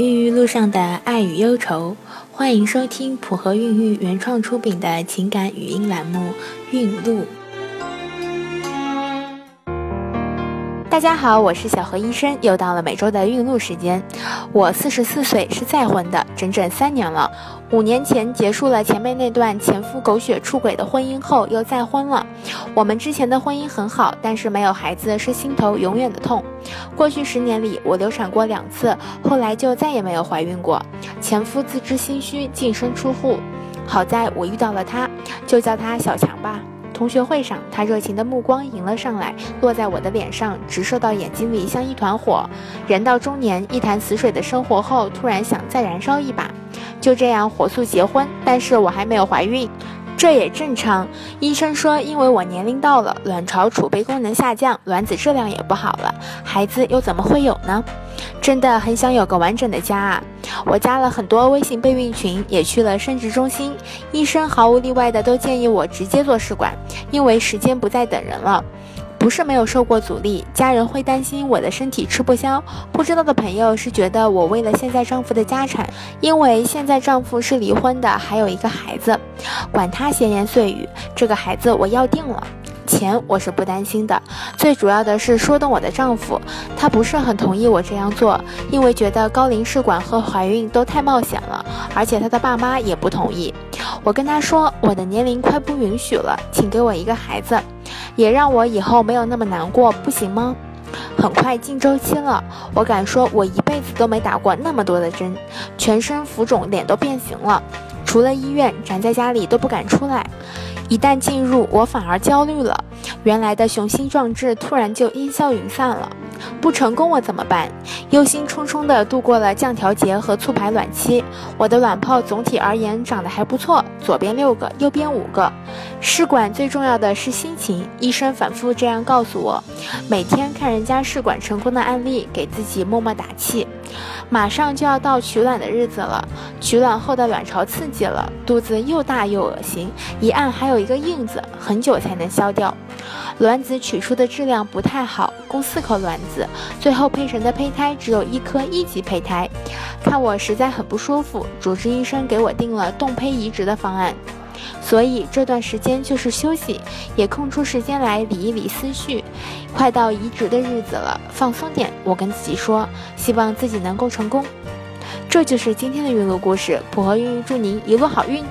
孕育路上的爱与忧愁，欢迎收听普和孕育原创出品的情感语音栏目《孕路》。大家好，我是小何医生，又到了每周的孕路时间。我四十四岁，是再婚的，整整三年了。五年前结束了前面那段前夫狗血出轨的婚姻后，又再婚了。我们之前的婚姻很好，但是没有孩子是心头永远的痛。过去十年里，我流产过两次，后来就再也没有怀孕过。前夫自知心虚，净身出户。好在我遇到了他，就叫他小强吧。同学会上，他热情的目光迎了上来，落在我的脸上，直射到眼睛里，像一团火。人到中年，一潭死水的生活后，突然想再燃烧一把，就这样火速结婚。但是我还没有怀孕。这也正常，医生说，因为我年龄到了，卵巢储备功能下降，卵子质量也不好了，孩子又怎么会有呢？真的很想有个完整的家啊！我加了很多微信备孕群，也去了生殖中心，医生毫无例外的都建议我直接做试管，因为时间不再等人了。不是没有受过阻力，家人会担心我的身体吃不消。不知道的朋友是觉得我为了现在丈夫的家产，因为现在丈夫是离婚的，还有一个孩子，管他闲言碎语，这个孩子我要定了。钱我是不担心的，最主要的是说动我的丈夫，他不是很同意我这样做，因为觉得高龄试管和怀孕都太冒险了，而且他的爸妈也不同意。我跟他说，我的年龄快不允许了，请给我一个孩子，也让我以后没有那么难过，不行吗？很快进周期了，我敢说，我一辈子都没打过那么多的针，全身浮肿，脸都变形了，除了医院，宅在家里都不敢出来。一旦进入，我反而焦虑了。原来的雄心壮志突然就烟消云散了。不成功我怎么办？忧心忡忡地度过了降调节和促排卵期。我的卵泡总体而言长得还不错，左边六个，右边五个。试管最重要的是心情，医生反复这样告诉我。每天看人家试管成功的案例，给自己默默打气。马上就要到取卵的日子了，取卵后的卵巢刺激了，肚子又大又恶心，一按还有一个印子，很久才能消掉。卵子取出的质量不太好，共四颗卵子，最后配成的胚胎只有一颗一级胚胎。看我实在很不舒服，主治医生给我定了冻胚移植的方案。所以这段时间就是休息，也空出时间来理一理思绪。快到移植的日子了，放松点，我跟自己说，希望自己能够成功。这就是今天的孕路故事，普和孕育祝您一路好运。